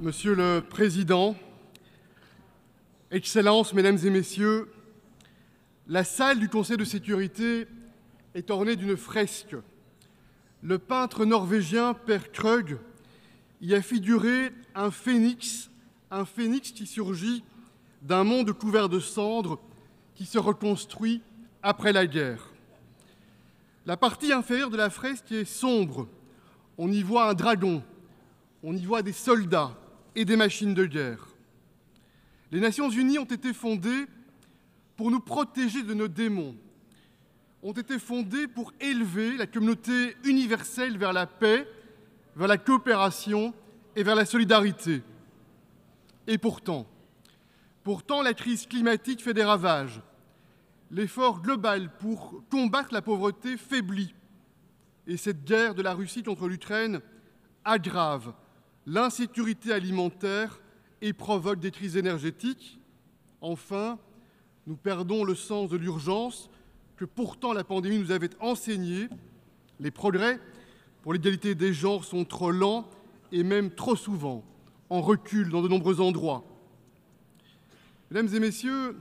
Monsieur le Président, Excellences, Mesdames et Messieurs, la salle du Conseil de sécurité est ornée d'une fresque. Le peintre norvégien Per Krug y a figuré un phénix, un phénix qui surgit d'un monde couvert de cendres qui se reconstruit après la guerre. La partie inférieure de la fresque est sombre. On y voit un dragon, on y voit des soldats et des machines de guerre. Les Nations Unies ont été fondées pour nous protéger de nos démons, ont été fondées pour élever la communauté universelle vers la paix, vers la coopération et vers la solidarité. Et pourtant, pourtant la crise climatique fait des ravages. L'effort global pour combattre la pauvreté faiblit. Et cette guerre de la Russie contre l'Ukraine aggrave l'insécurité alimentaire et provoque des crises énergétiques. Enfin, nous perdons le sens de l'urgence que pourtant la pandémie nous avait enseigné. Les progrès pour l'égalité des genres sont trop lents et même trop souvent en recul dans de nombreux endroits. Mesdames et messieurs,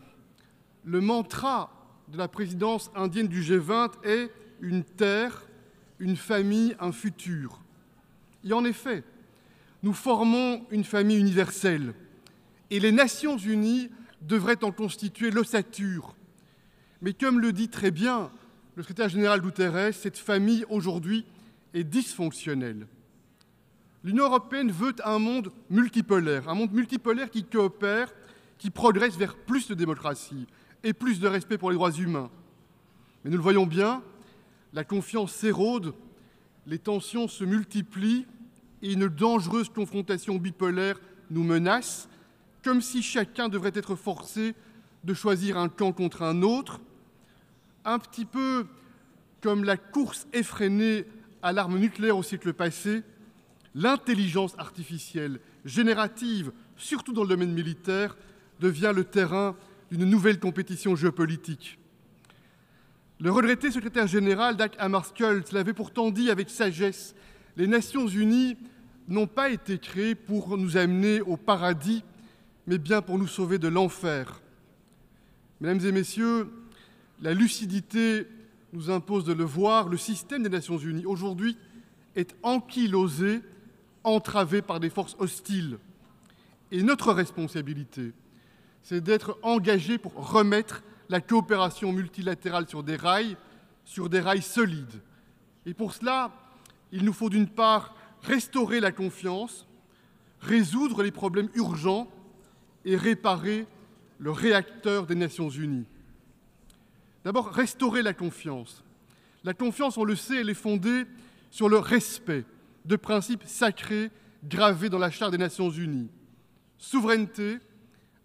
le mantra de la présidence indienne du G20 est une terre, une famille, un futur. Et en effet, nous formons une famille universelle et les Nations Unies devraient en constituer l'ossature. Mais comme le dit très bien le secrétaire général Guterres, cette famille aujourd'hui est dysfonctionnelle. L'Union européenne veut un monde multipolaire, un monde multipolaire qui coopère, qui progresse vers plus de démocratie et plus de respect pour les droits humains. Mais nous le voyons bien, la confiance s'érode, les tensions se multiplient et une dangereuse confrontation bipolaire nous menace, comme si chacun devrait être forcé de choisir un camp contre un autre, un petit peu comme la course effrénée à l'arme nucléaire au siècle passé, l'intelligence artificielle générative, surtout dans le domaine militaire, devient le terrain d'une nouvelle compétition géopolitique. Le regretté secrétaire général Dag Hammarskjöld l'avait pourtant dit avec sagesse les Nations Unies n'ont pas été créées pour nous amener au paradis, mais bien pour nous sauver de l'enfer. Mesdames et messieurs, la lucidité nous impose de le voir, le système des Nations Unies aujourd'hui est ankylosé, entravé par des forces hostiles. Et notre responsabilité, c'est d'être engagés pour remettre la coopération multilatérale sur des rails, sur des rails solides. Et pour cela, il nous faut d'une part restaurer la confiance, résoudre les problèmes urgents et réparer le réacteur des Nations Unies. D'abord, restaurer la confiance. La confiance, on le sait, elle est fondée sur le respect de principes sacrés gravés dans la Charte des Nations Unies. Souveraineté,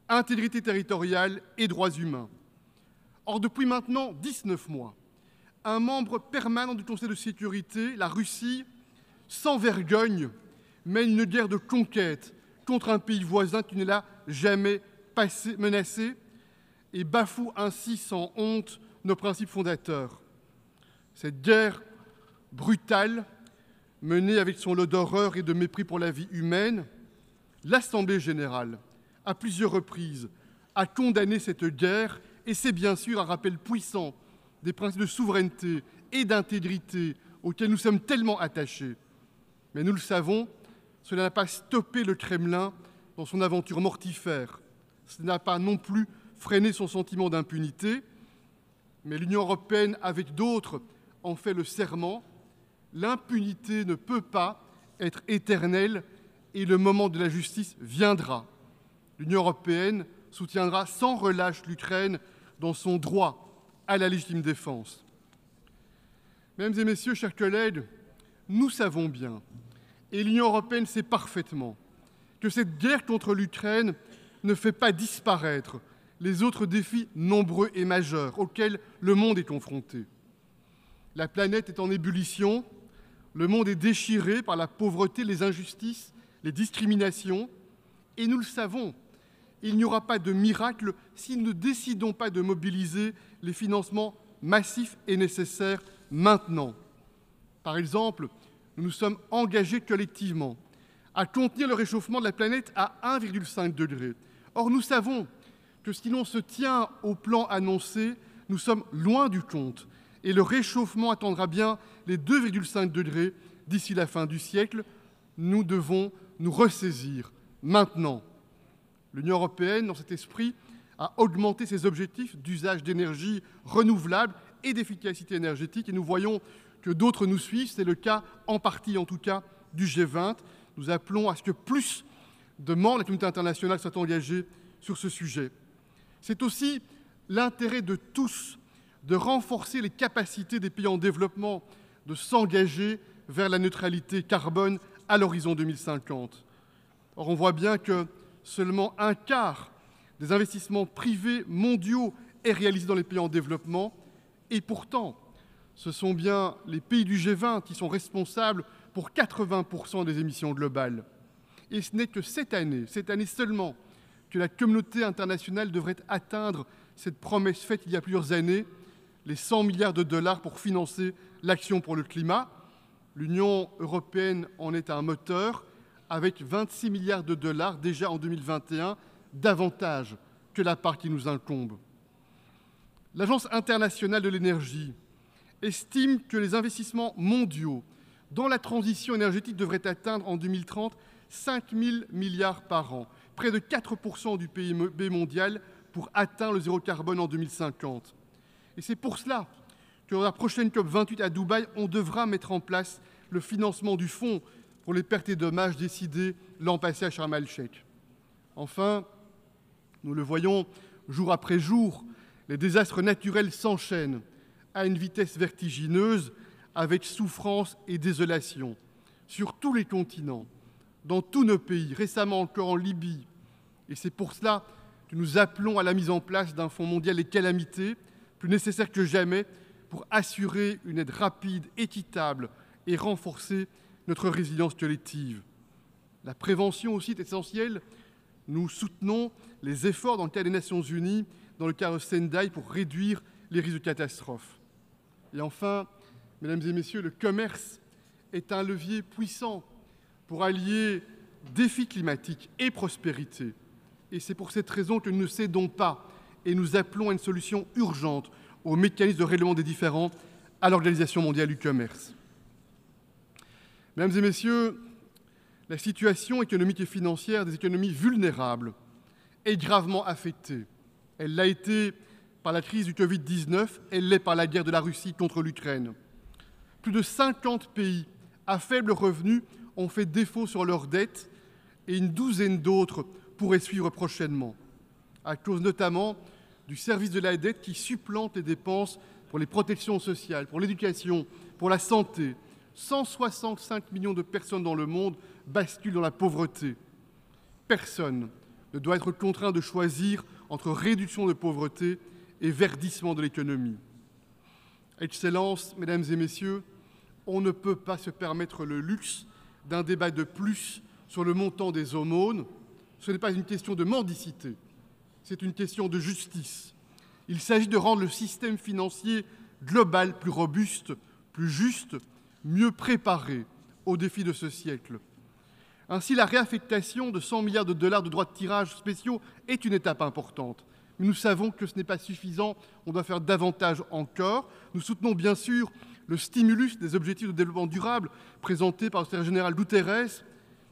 intégrité territoriale et droits humains. Or, depuis maintenant 19 mois, un membre permanent du Conseil de sécurité, la Russie, sans vergogne, mène une guerre de conquête contre un pays voisin qui ne l'a jamais passé, menacé et bafoue ainsi sans honte nos principes fondateurs. Cette guerre brutale, menée avec son lot d'horreur et de mépris pour la vie humaine, l'Assemblée générale, à plusieurs reprises, a condamné cette guerre et c'est bien sûr un rappel puissant des principes de souveraineté et d'intégrité auxquels nous sommes tellement attachés. Mais nous le savons, cela n'a pas stoppé le Kremlin dans son aventure mortifère. Cela n'a pas non plus freiné son sentiment d'impunité. Mais l'Union européenne, avec d'autres, en fait le serment. L'impunité ne peut pas être éternelle et le moment de la justice viendra. L'Union européenne soutiendra sans relâche l'Ukraine dans son droit à la légitime défense. Mesdames et messieurs, chers collègues, nous savons bien, et l'Union européenne sait parfaitement, que cette guerre contre l'Ukraine ne fait pas disparaître les autres défis nombreux et majeurs auxquels le monde est confronté. La planète est en ébullition, le monde est déchiré par la pauvreté, les injustices, les discriminations, et nous le savons, il n'y aura pas de miracle si nous ne décidons pas de mobiliser les financements massifs et nécessaires maintenant. Par exemple, nous nous sommes engagés collectivement à contenir le réchauffement de la planète à 1,5 degré. Or, nous savons que si l'on se tient au plan annoncé, nous sommes loin du compte et le réchauffement attendra bien les 2,5 degrés d'ici la fin du siècle. Nous devons nous ressaisir maintenant. L'Union européenne, dans cet esprit, a augmenté ses objectifs d'usage d'énergie renouvelable et d'efficacité énergétique et nous voyons que d'autres nous suivent. C'est le cas, en partie en tout cas, du G20. Nous appelons à ce que plus de membres de la communauté internationale soient engagés sur ce sujet. C'est aussi l'intérêt de tous de renforcer les capacités des pays en développement de s'engager vers la neutralité carbone à l'horizon 2050. Or, on voit bien que seulement un quart des investissements privés mondiaux est réalisé dans les pays en développement, et pourtant, ce sont bien les pays du G20 qui sont responsables pour 80% des émissions globales. Et ce n'est que cette année, cette année seulement, que la communauté internationale devrait atteindre cette promesse faite il y a plusieurs années, les 100 milliards de dollars pour financer l'action pour le climat. L'Union européenne en est un moteur, avec 26 milliards de dollars déjà en 2021, davantage que la part qui nous incombe. L'Agence internationale de l'énergie estime que les investissements mondiaux dans la transition énergétique devraient atteindre en 2030 5 000 milliards par an, près de 4% du PIB mondial pour atteindre le zéro carbone en 2050. Et c'est pour cela que dans la prochaine COP28 à Dubaï, on devra mettre en place le financement du fonds pour les pertes et dommages décidé l'an passé à Sharm el-Sheikh. Enfin, nous le voyons jour après jour, les désastres naturels s'enchaînent à une vitesse vertigineuse avec souffrance et désolation sur tous les continents, dans tous nos pays, récemment encore en Libye. Et c'est pour cela que nous appelons à la mise en place d'un Fonds mondial des calamités, plus nécessaire que jamais, pour assurer une aide rapide, équitable et renforcer notre résilience collective. La prévention aussi est essentielle. Nous soutenons les efforts dans le cadre des Nations Unies, dans le cadre Sendai, pour réduire les risques de catastrophes. Et enfin, mesdames et messieurs, le commerce est un levier puissant pour allier défis climatiques et prospérité. Et c'est pour cette raison que nous ne cédons pas et nous appelons à une solution urgente au mécanisme de règlement des différends à l'Organisation mondiale du commerce. Mesdames et messieurs, la situation économique et financière des économies vulnérables est gravement affectée. Elle l'a été par la crise du Covid-19, elle l'est par la guerre de la Russie contre l'Ukraine. Plus de 50 pays à faible revenu ont fait défaut sur leurs dettes et une douzaine d'autres pourraient suivre prochainement, à cause notamment du service de la dette qui supplante les dépenses pour les protections sociales, pour l'éducation, pour la santé. 165 millions de personnes dans le monde basculent dans la pauvreté. Personne ne doit être contraint de choisir entre réduction de pauvreté et verdissement de l'économie. Excellence, mesdames et messieurs, on ne peut pas se permettre le luxe d'un débat de plus sur le montant des aumônes. Ce n'est pas une question de mendicité, c'est une question de justice. Il s'agit de rendre le système financier global plus robuste, plus juste, mieux préparé aux défis de ce siècle. Ainsi, la réaffectation de 100 milliards de dollars de droits de tirage spéciaux est une étape importante. Mais nous savons que ce n'est pas suffisant, on doit faire davantage encore. Nous soutenons bien sûr le stimulus des objectifs de développement durable présenté par le secrétaire général Guterres.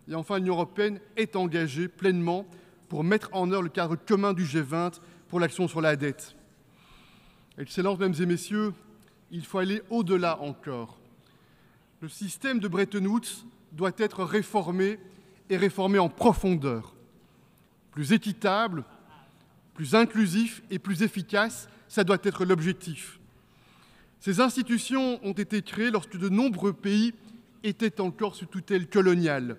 Et enfin, l'Union européenne est engagée pleinement pour mettre en œuvre le cadre commun du G20 pour l'action sur la dette. Excellences, mesdames et messieurs, il faut aller au-delà encore. Le système de Bretton Woods doit être réformé et réformé en profondeur. Plus équitable, plus inclusif et plus efficace, ça doit être l'objectif. Ces institutions ont été créées lorsque de nombreux pays étaient encore sous tutelle coloniale.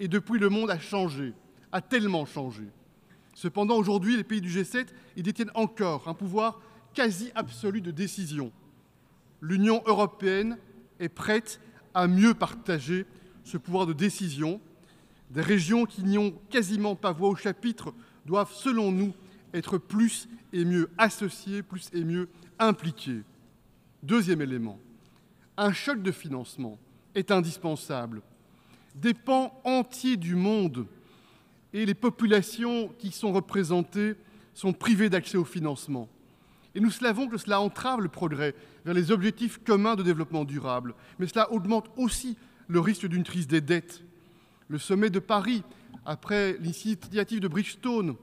Et depuis, le monde a changé a tellement changé. Cependant, aujourd'hui, les pays du G7 ils détiennent encore un pouvoir quasi absolu de décision. L'Union européenne est prête à mieux partager ce pouvoir de décision. Des régions qui n'y ont quasiment pas voix au chapitre doivent, selon nous, être plus et mieux associées, plus et mieux impliquées. Deuxième élément, un choc de financement est indispensable des pans entiers du monde et les populations qui sont représentées sont privées d'accès au financement. Et nous savons que cela entrave le progrès vers les objectifs communs de développement durable, mais cela augmente aussi le risque d'une crise des dettes. Le sommet de Paris, après l'initiative de Bridgestone,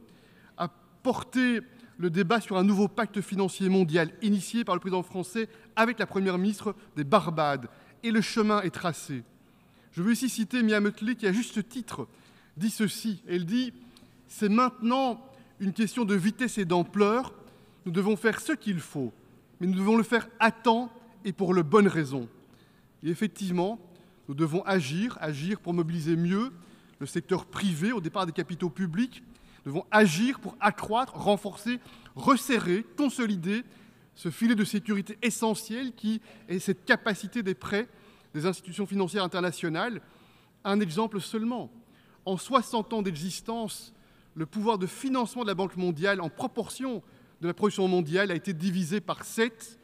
a porté le débat sur un nouveau pacte financier mondial initié par le président français avec la première ministre des Barbades. Et le chemin est tracé. Je veux ici citer Mia Mottley qui, à juste titre, dit ceci. Elle dit C'est maintenant une question de vitesse et d'ampleur. Nous devons faire ce qu'il faut, mais nous devons le faire à temps et pour de bonnes raisons. Et effectivement, nous devons agir, agir pour mobiliser mieux le secteur privé au départ des capitaux publics. Nous devons agir pour accroître, renforcer, resserrer, consolider ce filet de sécurité essentiel qui est cette capacité des prêts des institutions financières internationales. Un exemple seulement. En 60 ans d'existence, le pouvoir de financement de la Banque mondiale en proportion de la production mondiale a été divisé par 7.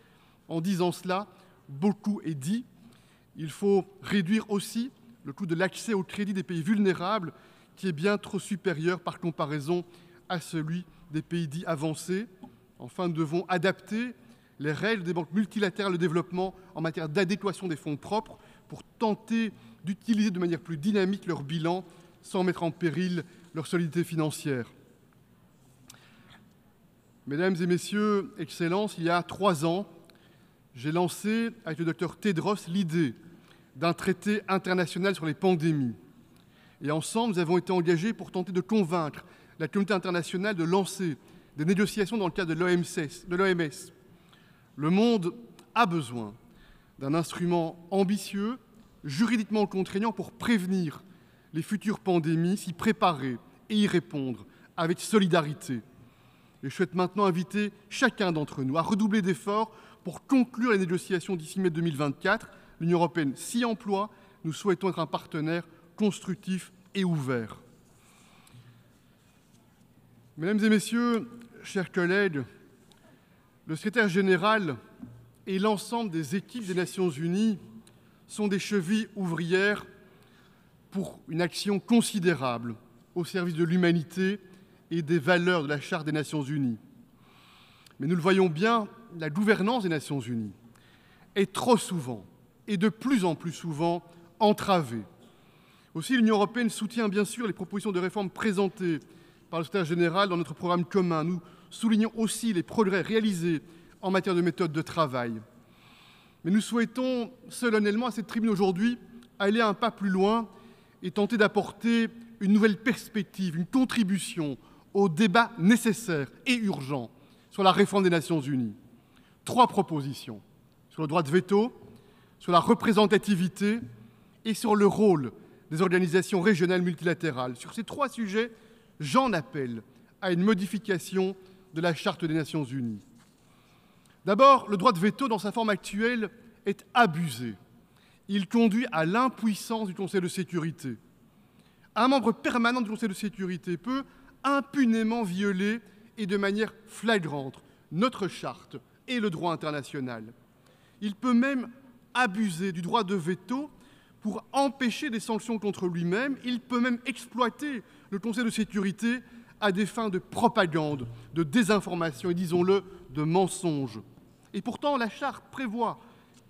En disant cela, beaucoup est dit. Il faut réduire aussi le coût de l'accès au crédit des pays vulnérables, qui est bien trop supérieur par comparaison à celui des pays dits avancés. Enfin, nous devons adapter les règles des banques multilatérales de développement en matière d'adéquation des fonds propres pour tenter d'utiliser de manière plus dynamique leur bilan sans mettre en péril leur solidité financière. Mesdames et Messieurs, Excellences, il y a trois ans, j'ai lancé avec le docteur Tedros l'idée d'un traité international sur les pandémies. Et ensemble, nous avons été engagés pour tenter de convaincre la communauté internationale de lancer des négociations dans le cadre de l'OMS. Le monde a besoin d'un instrument ambitieux, juridiquement contraignant pour prévenir les futures pandémies, s'y préparer et y répondre avec solidarité. Et je souhaite maintenant inviter chacun d'entre nous à redoubler d'efforts pour conclure les négociations d'ici mai 2024. L'Union européenne s'y emploie. Nous souhaitons être un partenaire constructif et ouvert. Mesdames et Messieurs, chers collègues, le secrétaire général et l'ensemble des équipes des Nations Unies sont des chevilles ouvrières pour une action considérable au service de l'humanité et des valeurs de la Charte des Nations Unies. Mais nous le voyons bien, la gouvernance des Nations Unies est trop souvent et de plus en plus souvent entravée. Aussi, l'Union européenne soutient bien sûr les propositions de réforme présentées par le secrétaire général dans notre programme commun. Nous soulignons aussi les progrès réalisés en matière de méthode de travail. Mais nous souhaitons solennellement à cette tribune aujourd'hui aller un pas plus loin et tenter d'apporter une nouvelle perspective, une contribution au débat nécessaire et urgent sur la réforme des Nations Unies. Trois propositions sur le droit de veto, sur la représentativité et sur le rôle des organisations régionales multilatérales. Sur ces trois sujets, j'en appelle à une modification de la Charte des Nations Unies. D'abord, le droit de veto dans sa forme actuelle est abusé. Il conduit à l'impuissance du Conseil de sécurité. Un membre permanent du Conseil de sécurité peut impunément violer et de manière flagrante notre charte et le droit international. Il peut même abuser du droit de veto pour empêcher des sanctions contre lui-même. Il peut même exploiter le Conseil de sécurité à des fins de propagande, de désinformation et, disons-le, de mensonge. Et pourtant, la charte prévoit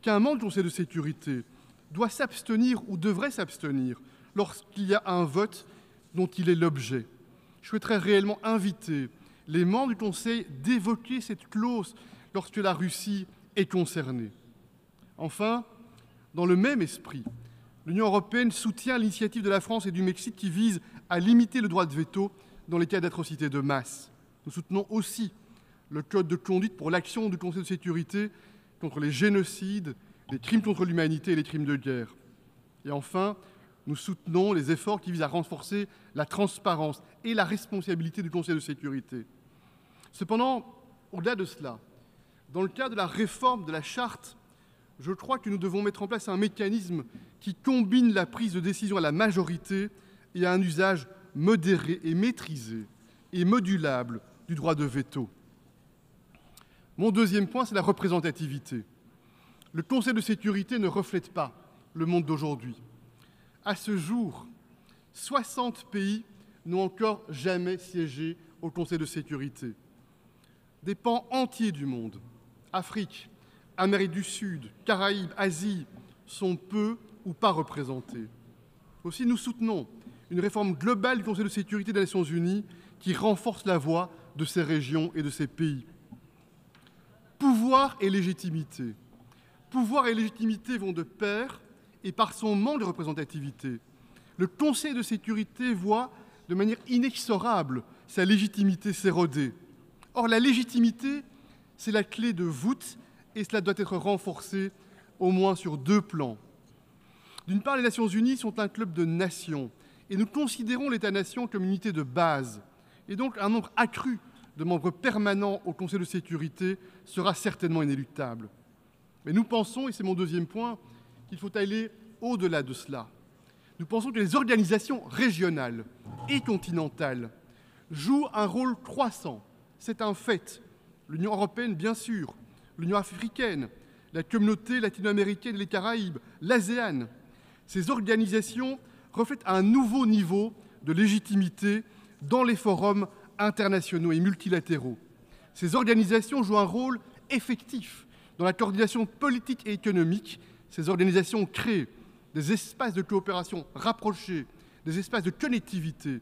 qu'un membre du Conseil de sécurité doit s'abstenir ou devrait s'abstenir lorsqu'il y a un vote dont il est l'objet. Je souhaiterais réellement inviter les membres du Conseil d'évoquer cette clause lorsque la Russie est concernée. Enfin, dans le même esprit, l'Union européenne soutient l'initiative de la France et du Mexique qui vise à limiter le droit de veto dans les cas d'atrocités de masse. Nous soutenons aussi le code de conduite pour l'action du Conseil de sécurité contre les génocides, les crimes contre l'humanité et les crimes de guerre. Et enfin, nous soutenons les efforts qui visent à renforcer la transparence et la responsabilité du Conseil de sécurité. Cependant, au-delà de cela, dans le cadre de la réforme de la charte, je crois que nous devons mettre en place un mécanisme qui combine la prise de décision à la majorité et à un usage modéré et maîtrisé et modulable du droit de veto. Mon deuxième point, c'est la représentativité. Le Conseil de sécurité ne reflète pas le monde d'aujourd'hui. À ce jour, 60 pays n'ont encore jamais siégé au Conseil de sécurité. Des pans entiers du monde, Afrique, Amérique du Sud, Caraïbes, Asie, sont peu ou pas représentés. Aussi, nous soutenons une réforme globale du Conseil de sécurité des Nations Unies qui renforce la voix de ces régions et de ces pays. Pouvoir et légitimité. Pouvoir et légitimité vont de pair et par son manque de représentativité. Le Conseil de sécurité voit de manière inexorable sa légitimité s'éroder. Or, la légitimité, c'est la clé de voûte et cela doit être renforcé au moins sur deux plans. D'une part, les Nations Unies sont un club de nations et nous considérons l'État-nation comme une unité de base. Et donc, un nombre accru de membres permanents au Conseil de sécurité sera certainement inéluctable. Mais nous pensons, et c'est mon deuxième point, qu'il faut aller au-delà de cela. Nous pensons que les organisations régionales et continentales jouent un rôle croissant. C'est un fait. L'Union européenne, bien sûr, l'Union africaine, la communauté latino-américaine et les Caraïbes, l'ASEAN. Ces organisations reflètent un nouveau niveau de légitimité dans les forums internationaux et multilatéraux. Ces organisations jouent un rôle effectif dans la coordination politique et économique. Ces organisations créent des espaces de coopération rapprochés, des espaces de connectivité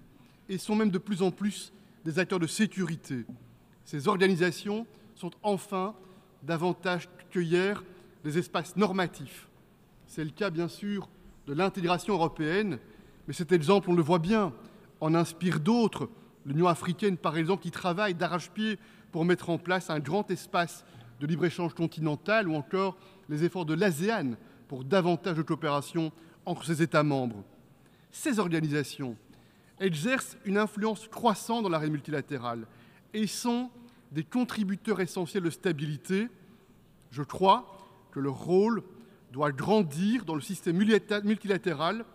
et sont même de plus en plus des acteurs de sécurité. Ces organisations sont enfin davantage que hier des espaces normatifs. C'est le cas bien sûr de l'intégration européenne, mais cet exemple, on le voit bien, en inspire d'autres. L'Union africaine, par exemple, qui travaille d'arrache-pied pour mettre en place un grand espace de libre-échange continental, ou encore les efforts de l'ASEAN pour davantage de coopération entre ses États membres. Ces organisations exercent une influence croissante dans l'arène multilatérale et sont des contributeurs essentiels de stabilité. Je crois que leur rôle doit grandir dans le système multilatéral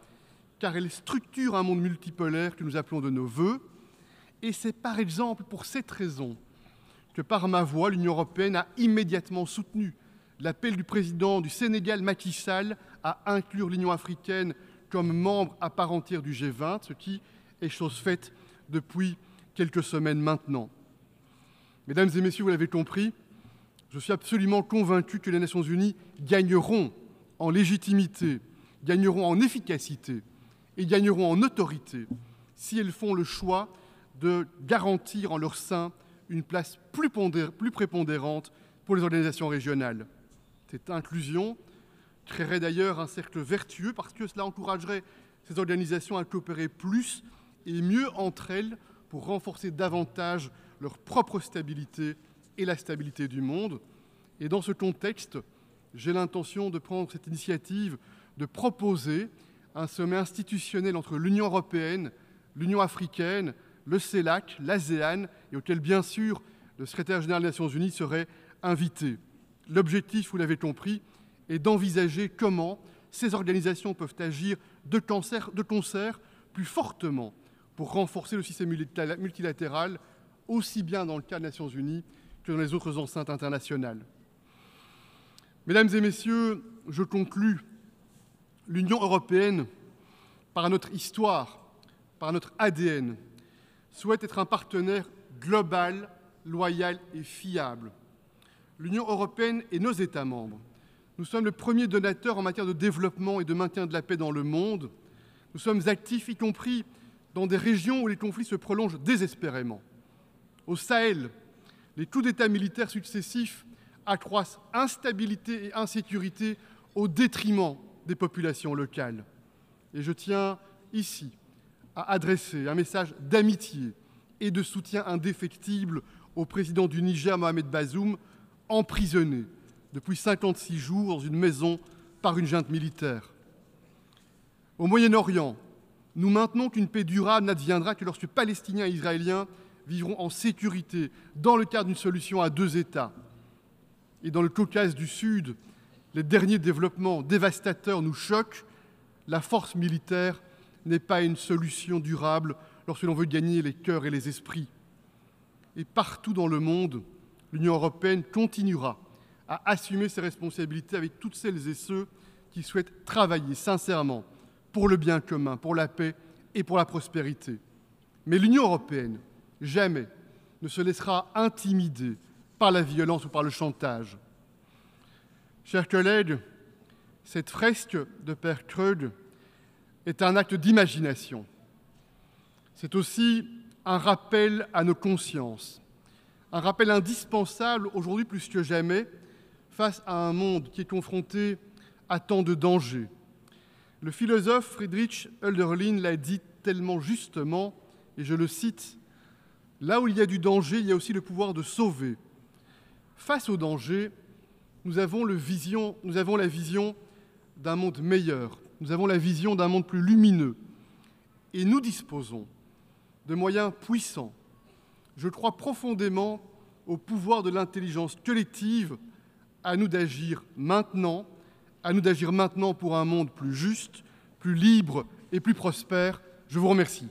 car elle structure un monde multipolaire que nous appelons de nos voeux. Et c'est par exemple pour cette raison que par ma voix, l'Union européenne a immédiatement soutenu l'appel du président du Sénégal, Macky Sall, à inclure l'Union africaine comme membre à part entière du G20, ce qui est chose faite depuis quelques semaines maintenant. Mesdames et messieurs, vous l'avez compris, je suis absolument convaincu que les Nations unies gagneront en légitimité, gagneront en efficacité et gagneront en autorité si elles font le choix de garantir en leur sein une place plus, plus prépondérante pour les organisations régionales. Cette inclusion créerait d'ailleurs un cercle vertueux parce que cela encouragerait ces organisations à coopérer plus et mieux entre elles pour renforcer davantage leur propre stabilité et la stabilité du monde. Et dans ce contexte, j'ai l'intention de prendre cette initiative de proposer un sommet institutionnel entre l'Union européenne, l'Union africaine, le CELAC, l'ASEAN, et auquel, bien sûr, le secrétaire général des Nations Unies serait invité. L'objectif, vous l'avez compris, est d'envisager comment ces organisations peuvent agir de concert, plus fortement pour renforcer le système multilatéral, aussi bien dans le cas des Nations Unies que dans les autres enceintes internationales. Mesdames et messieurs, je conclus. L'Union européenne, par notre histoire, par notre ADN, souhaite être un partenaire global, loyal et fiable. L'Union européenne et nos États membres, nous sommes le premier donateur en matière de développement et de maintien de la paix dans le monde. Nous sommes actifs, y compris dans des régions où les conflits se prolongent désespérément. Au Sahel, les coups d'État militaires successifs accroissent instabilité et insécurité au détriment des populations locales. Et je tiens ici à adresser un message d'amitié et de soutien indéfectible au président du Niger, Mohamed Bazoum, emprisonné depuis 56 jours dans une maison par une junte militaire. Au Moyen-Orient, nous maintenons qu'une paix durable n'adviendra que lorsque Palestiniens et Israéliens vivront en sécurité dans le cadre d'une solution à deux États. Et dans le Caucase du Sud, les derniers développements dévastateurs nous choquent. La force militaire n'est pas une solution durable lorsque l'on veut gagner les cœurs et les esprits. Et partout dans le monde, l'Union européenne continuera à assumer ses responsabilités avec toutes celles et ceux qui souhaitent travailler sincèrement pour le bien commun, pour la paix et pour la prospérité. Mais l'Union européenne, jamais, ne se laissera intimider par la violence ou par le chantage. Chers collègues, cette fresque de Père Krug est un acte d'imagination. C'est aussi un rappel à nos consciences, un rappel indispensable aujourd'hui plus que jamais face à un monde qui est confronté à tant de dangers. Le philosophe Friedrich Hölderlin l'a dit tellement justement, et je le cite, Là où il y a du danger, il y a aussi le pouvoir de sauver. Face au danger, nous avons, nous avons la vision d'un monde meilleur, nous avons la vision d'un monde plus lumineux, et nous disposons de moyens puissants. Je crois profondément au pouvoir de l'intelligence collective, à nous d'agir maintenant, à nous d'agir maintenant pour un monde plus juste, plus libre et plus prospère. Je vous remercie.